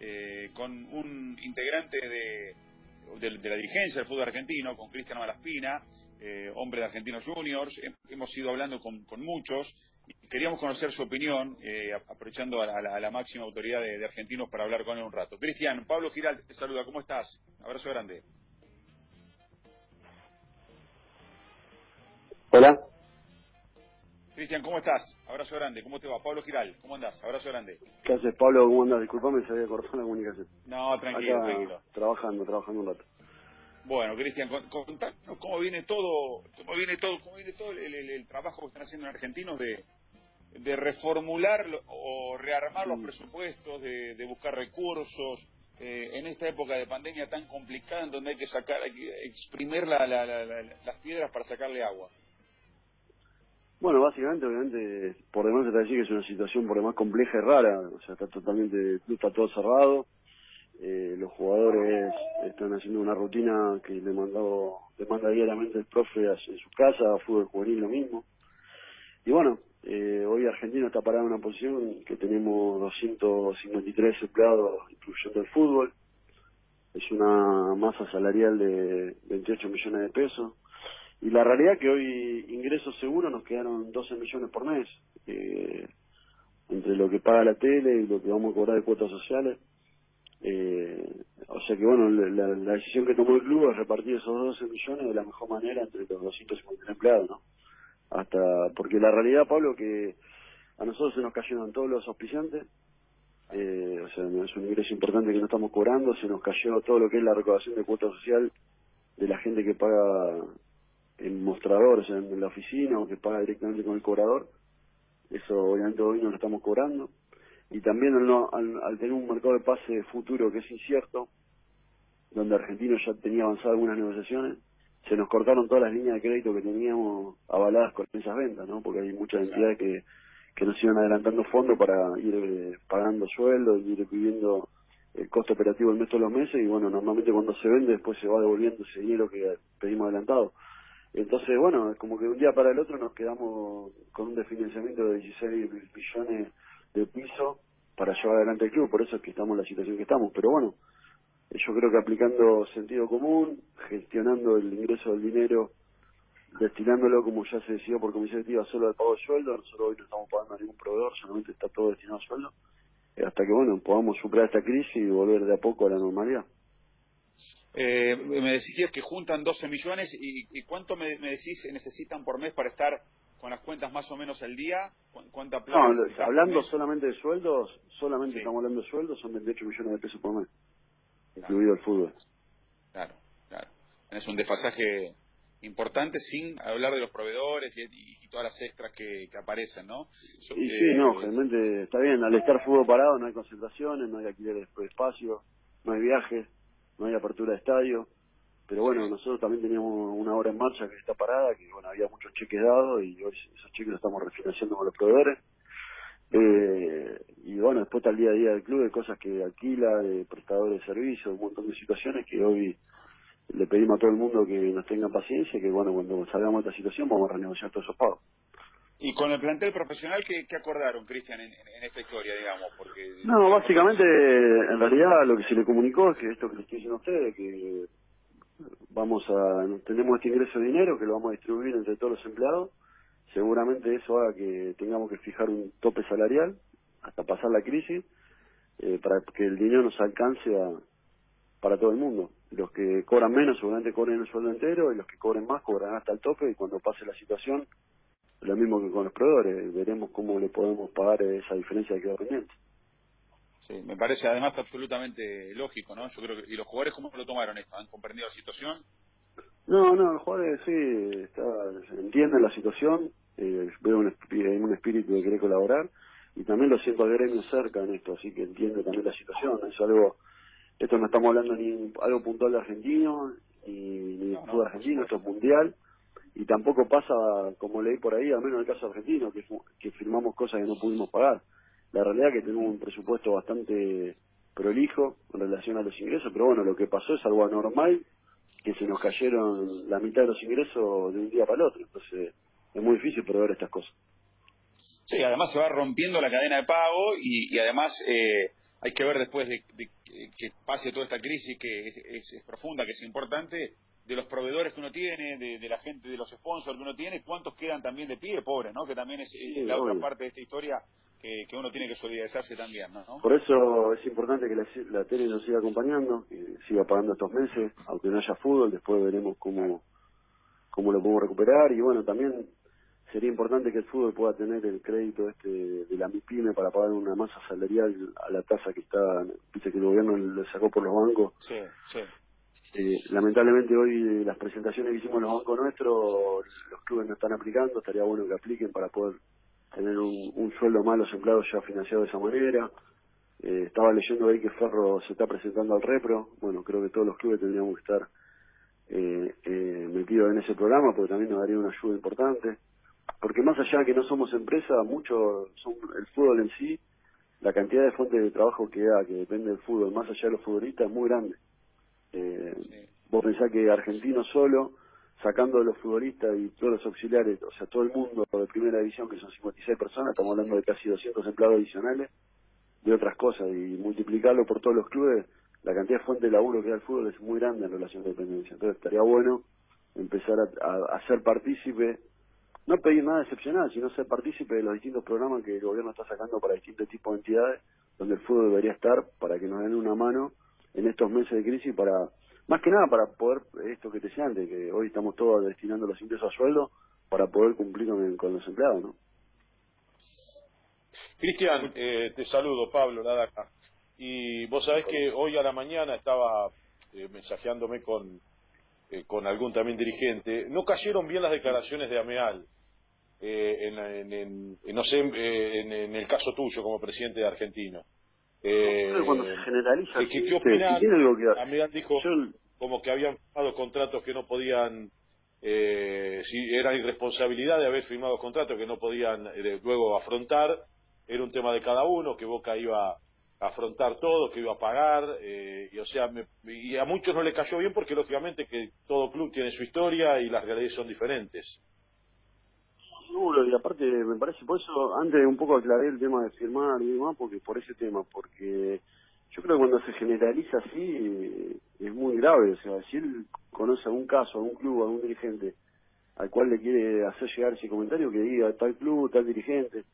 eh, con un integrante de, de, la dirigencia del fútbol argentino, con Cristiano Malaspina, eh, hombre de Argentinos Juniors. Hemos ido hablando con, muchos y queríamos conocer su opinión, eh, aprovechando a la, máxima autoridad de, Argentinos para hablar con él un rato. Cristian, Pablo Giral te saluda, ¿cómo estás? Abrazo grande. Hola. Cristian, ¿cómo estás? Abrazo grande. ¿Cómo te va? Pablo Giral, ¿cómo andás? Abrazo grande. ¿Qué haces, Pablo? ¿Cómo andás? Disculpame, se había cortado la comunicación. No, tranquilo, tranquilo. Trabajando, trabajando un rato. Bueno, Cristian, contanos cómo viene todo, cómo viene todo, cómo viene todo el, trabajo que están haciendo en argentinos de, de reformular o rearmar los presupuestos, de, buscar recursos, eh, en esta época de pandemia tan complicada en donde hay que sacar, hay que exprimir las piedras para sacarle agua. Bueno, básicamente, obviamente, por demás te decir que es una situación por demás compleja y rara, o sea, está totalmente, está todo cerrado, eh, los jugadores están haciendo una rutina que le mandó, le manda diariamente el profe en su casa, fútbol juvenil lo mismo. Y bueno, eh, hoy Argentina está parado en una posición que tenemos 253 empleados, incluyendo el fútbol. Es una masa salarial de 28 millones de pesos y la realidad que hoy ingresos seguros nos quedaron 12 millones por mes, eh, entre lo que paga la tele y lo que vamos a cobrar de cuotas sociales. Eh, o sea que bueno, la, decisión que tomó el club es repartir esos 12 millones de la mejor manera entre los 250 empleados, ¿no? Hasta, porque la realidad, Pablo, que a nosotros se nos cayeron todos los auspiciantes, eh, o sea, es un ingreso importante que no estamos cobrando, se nos cayó todo lo que es la recaudación de cuota social de la gente que paga en mostrador, en la oficina o que paga directamente con el cobrador. Eso obviamente hoy no lo estamos cobrando. Y también al, al, tener un mercado de pase futuro que es incierto, donde Argentino ya tenía avanzado algunas negociaciones, se nos cortaron todas las líneas de crédito que teníamos avaladas con esas ventas, ¿no? Porque hay muchas entidades que, que nos iban adelantando fondos para ir eh, pagando sueldos y ir pidiendo el costo operativo el mes todos los meses y bueno, normalmente cuando se vende después se va devolviendo ese dinero que pedimos adelantado. Entonces, bueno, como que de un día para el otro nos quedamos con un desfinanciamiento de 16 millones de piso para llevar adelante el club, por eso es que estamos en la situación que estamos. Pero bueno, yo creo que aplicando sentido común, gestionando el ingreso del dinero, destinándolo como ya se decidió por comisión directiva solo al pago de sueldo, nosotros hoy no estamos pagando a ningún proveedor, solamente está todo destinado a sueldo, hasta que bueno, podamos superar esta crisis y volver de a poco a la normalidad. Eh, me decías que juntan 12 millones y, cuánto me, decís necesitan por mes para estar con las cuentas más o menos al día. ¿Cuánta plata? No, hablando solamente de sueldos, solamente estamos hablando de sueldos, son 28 millones de pesos por mes, incluido el fútbol. Claro, claro. Es un desfasaje importante sin hablar de los proveedores y, todas las extras que, aparecen, ¿no? sí, sí, no, eh, realmente está bien. Al estar fútbol parado no hay concentraciones, no hay alquiler de espacio, no hay viajes no hay apertura de estadio. Pero bueno, nosotros también teníamos una hora en marcha que está parada, que bueno, había muchos cheques dados y hoy esos cheques los estamos refinanciando con los proveedores. Eh, y bueno, después está el día a día del club, de cosas que alquila, de prestadores de servicios, un montón de situaciones que hoy le pedimos a todo el mundo que nos tenga paciencia, que bueno, cuando salgamos de esta situación vamos a renegociar todos esos pagos. ¿Y con el plantel profesional qué, acordaron, Cristian, en, esta historia, digamos? Porque No, básicamente, en realidad lo que se le comunicó es que esto que le estoy diciendo a ustedes, que vamos a, tenemos este ingreso de dinero que lo vamos a distribuir entre todos los empleados, seguramente eso haga que tengamos que fijar un tope salarial hasta pasar la crisis, eh, para que el dinero nos alcance a, para todo el mundo. Los que cobran menos seguramente cobren el sueldo entero y los que cobren más cobrarán hasta el tope y cuando pase la situación lo mismo que con los proveedores, veremos cómo le podemos pagar esa diferencia que queda pendiente. Sí, me parece además absolutamente lógico, ¿no? Yo creo que, ¿y los jugadores cómo lo tomaron esto? ¿Han comprendido la situación? No, no, los jugadores sí, está, entienden la situación, eh, veo un, un espíritu de querer colaborar y también lo siento al gremio cerca en esto, así que entiende también la situación, es algo, esto no estamos hablando ni algo puntual de argentino, ni, ni de fútbol argentino, esto es mundial, y tampoco pasa, como leí por ahí, al menos en el caso argentino, que, firmamos cosas que no pudimos pagar. La realidad es que tenemos un presupuesto bastante prolijo en relación a los ingresos, pero bueno, lo que pasó es algo anormal, que se nos cayeron la mitad de los ingresos de un día para el otro, entonces es muy difícil prever estas cosas. Sí, además se va rompiendo la cadena de pago y, además eh, hay que ver después de, que pase toda esta crisis que es, profunda, que es importante, de los proveedores que uno tiene, de, la gente, de los sponsors que uno tiene, cuántos quedan también de pie, pobres, ¿no? Que también es la otra parte de esta historia que, uno tiene que solidarizarse también, ¿no? Por eso es importante que la, tele nos siga acompañando, que siga pagando estos meses, aunque no haya fútbol, después veremos cómo, cómo lo podemos recuperar y bueno, también sería importante que el fútbol pueda tener el crédito este de la MIPYME para pagar una masa salarial a la tasa que está, dice que el gobierno le sacó por los bancos. Sí, sí. Eh, lamentablemente hoy las presentaciones que hicimos en los bancos nuestros, los clubes no están aplicando, estaría bueno que apliquen para poder tener un, sueldo más los empleados ya financiado de esa manera. Eh, estaba leyendo ahí que Ferro se está presentando al Repro, bueno, creo que todos los clubes tendríamos que estar eh, eh, metidos en ese programa porque también nos daría una ayuda importante porque más allá de que no somos empresa, mucho son el fútbol en sí, la cantidad de fuentes de trabajo que da, que depende del fútbol, más allá de los futbolistas, es muy grande. Eh, Vos pensás que Argentino solo, sacando de los futbolistas y todos los auxiliares, o sea, todo el mundo de primera división, que son 56 personas, estamos hablando de casi 200 empleados adicionales, de otras cosas, y multiplicarlo por todos los clubes, la cantidad de fuentes de laburo que da el fútbol es muy grande en relación a dependencia. Entonces estaría bueno empezar a, a ser partícipe no pedir nada excepcional, sino ser partícipe de los distintos programas que el gobierno está sacando para distintos tipos de entidades, donde el fútbol debería estar para que nos den una mano en estos meses de crisis para, más que nada para poder, esto que te decía antes, que hoy estamos todos destinando los ingresos a sueldo para poder cumplir con, los empleados, ¿no? Cristian, eh, te saludo, Pablo, nada acá. Y vos sabés que hoy a la mañana estaba eh, mensajeándome con, eh, con algún también dirigente. No cayeron bien las declaraciones de Ameal eh, en, en, no sé, eh, en, el caso tuyo como presidente de Argentino. Eh, cuando se generaliza. ¿Qué, qué opinas? A mí dijo como que habían firmado contratos que no podían, eh, si era irresponsabilidad de haber firmado contratos que no podían eh, luego afrontar, era un tema de cada uno, que Boca iba a afrontar todo, que iba a pagar, eh, y o sea, y a muchos no le cayó bien porque lógicamente que todo club tiene su historia y las realidades son diferentes seguro, y aparte me parece, por eso antes un poco aclaré el tema de firmar y demás, porque por ese tema, porque yo creo que cuando se generaliza así eh, es muy grave, o sea, si él conoce algún caso, algún club, algún dirigente al cual le quiere hacer llegar ese comentario, que diga tal club, tal dirigente,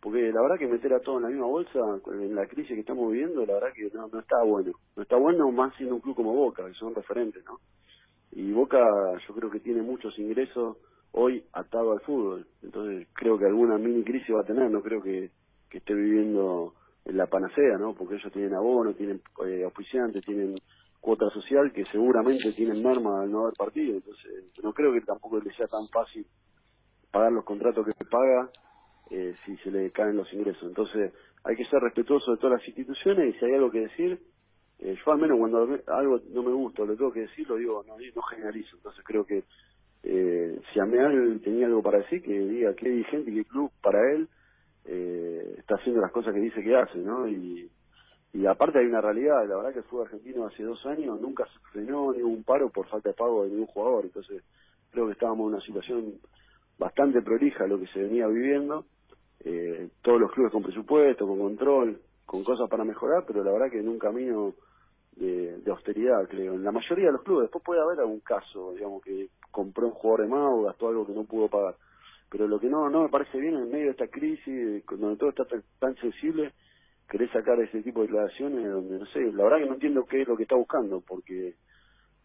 porque la verdad que meter a todos en la misma bolsa en la crisis que estamos viviendo, la verdad que no, no está bueno, no está bueno más siendo un club como Boca, que son referentes, ¿no? Y Boca yo creo que tiene muchos ingresos hoy atado al fútbol. Entonces creo que alguna mini crisis va a tener, no creo que, esté viviendo en la panacea, ¿no? Porque ellos tienen abono, tienen eh, tienen cuota social que seguramente tienen merma al no haber partido. Entonces no creo que tampoco le sea tan fácil pagar los contratos que se paga eh, si se le caen los ingresos. Entonces hay que ser respetuoso de todas las instituciones y si hay algo que decir, eh, yo al menos cuando algo no me gusta lo tengo que decir, lo digo, no, no generalizo. Entonces creo que eh, si Ameal tenía algo para decir, que diga qué dirigente qué club para él eh, está haciendo las cosas que dice que hace, ¿no? Y, y aparte hay una realidad, la verdad que el fútbol argentino hace dos años nunca se frenó ni hubo un paro por falta de pago de ningún jugador, entonces creo que estábamos en una situación bastante prolija lo que se venía viviendo, eh, todos los clubes con presupuesto, con control, con cosas para mejorar, pero la verdad que en un camino de, austeridad, creo. En la mayoría de los clubes, después puede haber algún caso, digamos, que compró un jugador de más o gastó algo que no pudo pagar. Pero lo que no no me parece bien en medio de esta crisis, donde todo está tan sensible, querés sacar ese tipo de declaraciones donde, no sé, la verdad que no entiendo qué es lo que está buscando, porque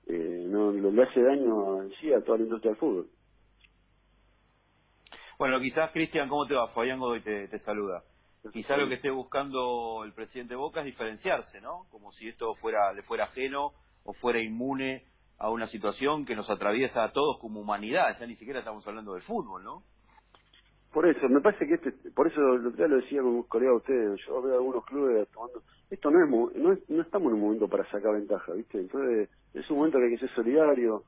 eh, no le hace daño sí a toda la industria del fútbol. Bueno, quizás, Cristian, ¿cómo te va? Fabián Godoy te, te saluda. Quizás lo que esté buscando el presidente Boca es diferenciarse, ¿no? Como si esto fuera le fuera ajeno o fuera inmune a una situación que nos atraviesa a todos como humanidad. Ya ni siquiera estamos hablando del fútbol, ¿no? Por eso, me parece que este, por eso ya lo decía con un colega de ustedes, yo veo algunos clubes tomando, esto no es, no, no estamos en un momento para sacar ventaja, ¿viste? Entonces, es un momento que hay que ser solidario.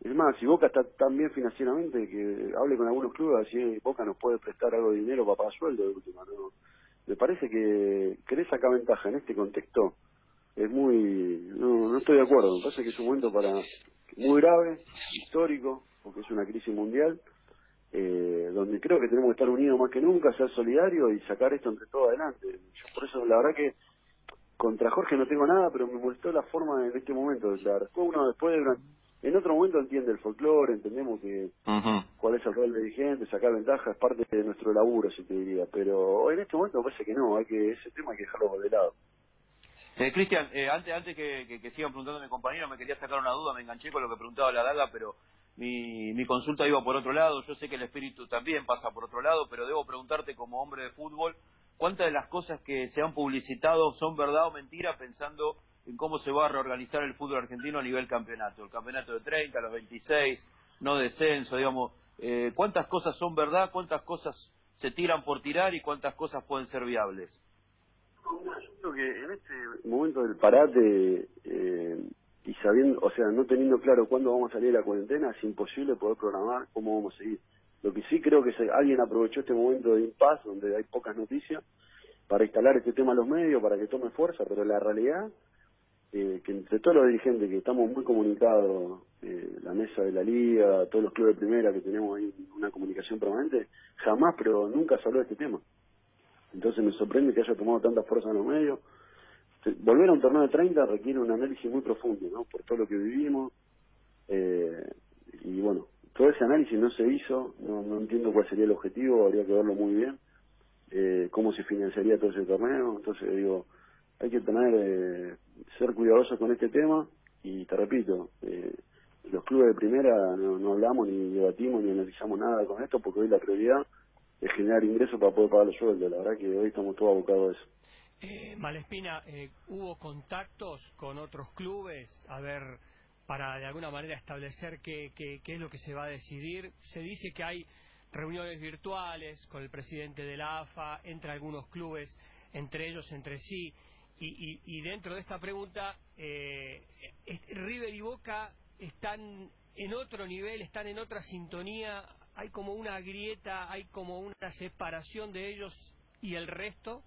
Es más, si Boca está tan bien financieramente, que hable con algunos clubes, así Boca nos puede prestar algo de dinero para pagar sueldo de última, ¿no? Me parece que querer sacar ventaja en este contexto es muy no, no estoy de acuerdo. Me parece que es un momento para muy grave histórico porque es una crisis mundial eh, donde creo que tenemos que estar unidos más que nunca ser solidarios y sacar esto entre todos adelante. Yo por eso la verdad que contra Jorge no tengo nada, pero me molestó la forma en este momento de Después uno, después en otro momento entiende el folclore, entendemos que cuál es el rol del dirigente, sacar ventaja es parte de nuestro laburo, si te diría. Pero en este momento parece que no, hay que ese tema hay que dejarlo de lado. Eh, Cristian, eh, antes, antes que, que, sigan preguntando a mi compañero, me quería sacar una duda, me enganché con lo que preguntaba la daga, pero mi, mi consulta iba por otro lado. Yo sé que el espíritu también pasa por otro lado, pero debo preguntarte como hombre de fútbol, ¿cuántas de las cosas que se han publicitado son verdad o mentira pensando en cómo se va a reorganizar el fútbol argentino a nivel campeonato? El campeonato de 30, los 26, no descenso, digamos. Eh, ¿Cuántas cosas son verdad? ¿Cuántas cosas se tiran por tirar y cuántas cosas pueden ser viables? Yo creo que en este momento del parate eh, y sabiendo, o sea, no teniendo claro cuándo vamos a salir de la cuarentena, es imposible poder programar cómo vamos a seguir. Lo que sí creo que alguien aprovechó este momento de impas, donde hay pocas noticias, para instalar este tema a los medios, para que tome fuerza, pero la realidad, eh, que entre todos los dirigentes que estamos muy comunicados, eh, la mesa de la liga, todos los clubes de primera que tenemos ahí una comunicación permanente, jamás, pero nunca se habló de este tema. Entonces me sorprende que haya tomado tanta fuerza en los medios, volver a un torneo de 30 requiere un análisis muy profundo, ¿no? Por todo lo que vivimos. Eh, y bueno, todo ese análisis no se hizo, no, no entiendo cuál sería el objetivo, habría que verlo muy bien, eh, cómo se financiaría todo ese torneo. Entonces digo, hay que tener, eh, ser cuidadosos con este tema y te repito, eh, los clubes de primera no, no hablamos ni debatimos ni analizamos nada con esto porque hoy la prioridad es generar ingresos para poder pagar los sueldos. La verdad que hoy estamos todos abocados a eso. Eh, Malespina, eh, ¿hubo contactos con otros clubes? A ver, para de alguna manera establecer qué, qué, es lo que se va a decidir. Se dice que hay reuniones virtuales con el presidente de la AFA, entre algunos clubes, entre ellos, entre sí. Y, y, dentro de esta pregunta, eh, River y Boca están en otro nivel, están en otra sintonía, hay como una grieta, hay como una separación de ellos y el resto.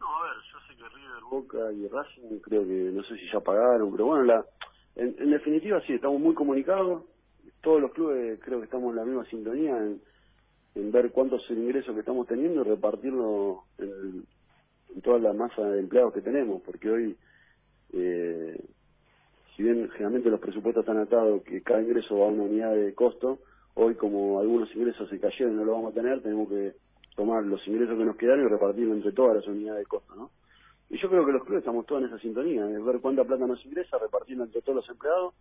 No, a ver, yo sé que River, Boca y Racing creo que no sé si ya pagaron, pero bueno, la, en, definitiva sí, estamos muy comunicados. Todos los clubes creo que estamos en la misma sintonía en, ver cuántos es el ingreso que estamos teniendo y repartirlo en, toda la masa de empleados que tenemos, porque hoy, eh, si bien generalmente los presupuestos están atados, que cada ingreso va a una unidad de costo, hoy como algunos ingresos se cayeron y no lo vamos a tener, tenemos que tomar los ingresos que nos quedaron y repartirlo entre todas las unidades de costo, ¿no? Y yo creo que los clubes estamos todos en esa sintonía, es ver cuánta plata nos ingresa, repartirlo entre todos los empleados,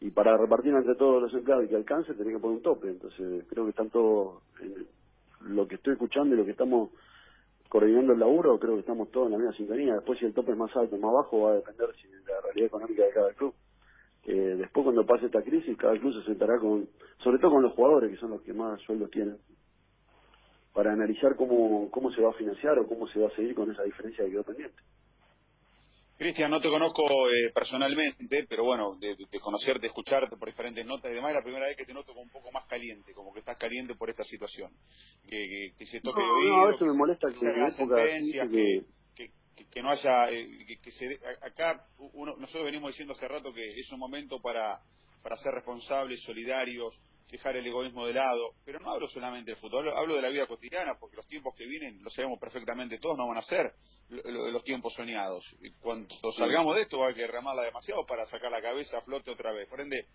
y para repartirlo entre todos los empleados y que alcance, tenés que poner un tope. Entonces, creo que están todos, en lo que estoy escuchando y lo que estamos coordinando el laburo, creo que estamos todos en la misma sintonía. Después, si el tope es más alto o más bajo, va a depender si de la realidad económica de cada club. Eh, después, cuando pase esta crisis, cada club se sentará con, sobre todo con los jugadores, que son los que más sueldos tienen para analizar cómo, cómo se va a financiar o cómo se va a seguir con esa diferencia que quedó pendiente. Cristian, no te conozco eh, personalmente, pero bueno, de, conocerte, escucharte por diferentes notas y demás, es la primera vez que te noto como un poco más caliente, como que estás caliente por esta situación. Que, que, se toque no, de no, veces me molesta que, que, que, no haya, eh, que, se, acá uno, nosotros venimos diciendo hace rato que es un momento para, para ser responsables, solidarios, dejar el egoísmo de lado, pero no hablo solamente del fútbol, hablo, de la vida cotidiana, porque los tiempos que vienen, lo sabemos perfectamente todos, no van a ser los tiempos soñados. Y cuando salgamos de esto va a que remarla demasiado para sacar la cabeza a flote otra vez. Por ende,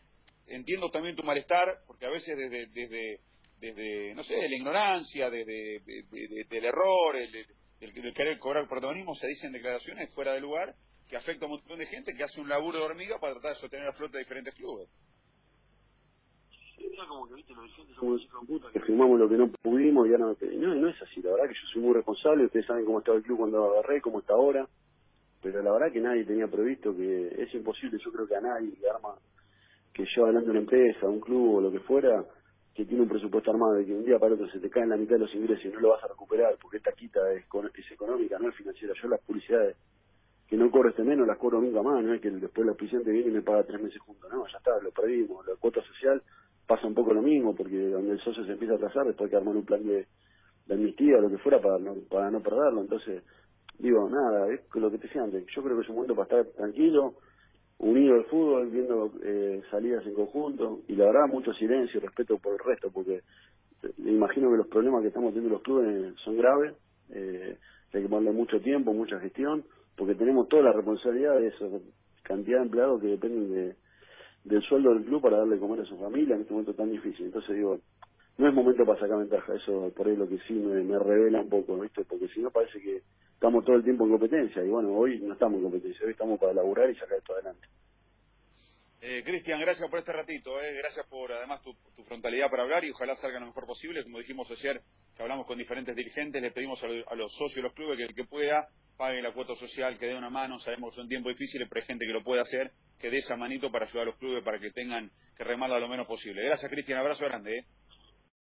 entiendo también tu malestar, porque a veces desde, desde, desde no sé, la ignorancia, desde del error, el, el, querer cobrar protagonismo, se dicen declaraciones fuera de lugar que afecta a un montón de gente que hace un laburo de hormiga para tratar de sostener a flote diferentes clubes como que, viste, los dirigentes somos unos puta que firmamos lo que no pudimos y ya no, no, no es así, la verdad que yo soy muy responsable, ustedes saben cómo estaba el club cuando agarré, cómo está ahora, pero la verdad que nadie tenía previsto que es imposible, yo creo que a nadie que arma, que lleva adelante una empresa, un club o lo que fuera, que tiene un presupuesto armado y que un día para otro se te cae en la mitad de los ingresos y no lo vas a recuperar porque esta quita es, es económica, no es financiera. Yo las publicidades que no corro este menos las cobro nunca más, no es que después el auspiciante viene y me paga tres meses juntos, no, ya está, lo perdimos, la cuota social pasa un poco lo mismo, porque donde el socio se empieza a atrasar, después hay que armar un plan de, de amnistía o lo que fuera para no, para no perderlo. Entonces, digo, nada, es lo que te decía antes, yo creo que es un momento para estar tranquilo, unido al fútbol, viendo eh, salidas en conjunto, y la verdad mucho silencio y respeto por el resto, porque me imagino que los problemas que estamos teniendo los clubes son graves, eh, hay que ponerle mucho tiempo, mucha gestión, porque tenemos toda la responsabilidad de esa cantidad de empleados que dependen de, del sueldo del club para darle comer a su familia en este momento tan difícil. Entonces digo, no es momento para sacar ventaja, eso por ahí lo que sí me, me revela un poco, ¿viste? Porque si no parece que estamos todo el tiempo en competencia, y bueno, hoy no estamos en competencia, hoy estamos para laburar y sacar esto adelante. Eh, Cristian, gracias por este ratito, eh. gracias por además tu, frontalidad para hablar y ojalá salga lo mejor posible. Como dijimos ayer, que hablamos con diferentes dirigentes, le pedimos a, los socios de los clubes que el que pueda pague la cuota social, que dé una mano. Sabemos que son tiempos difíciles, pero hay gente que lo puede hacer, que dé esa manito para ayudar a los clubes para que tengan que remarla lo menos posible. Gracias, Cristian, abrazo grande. Eh.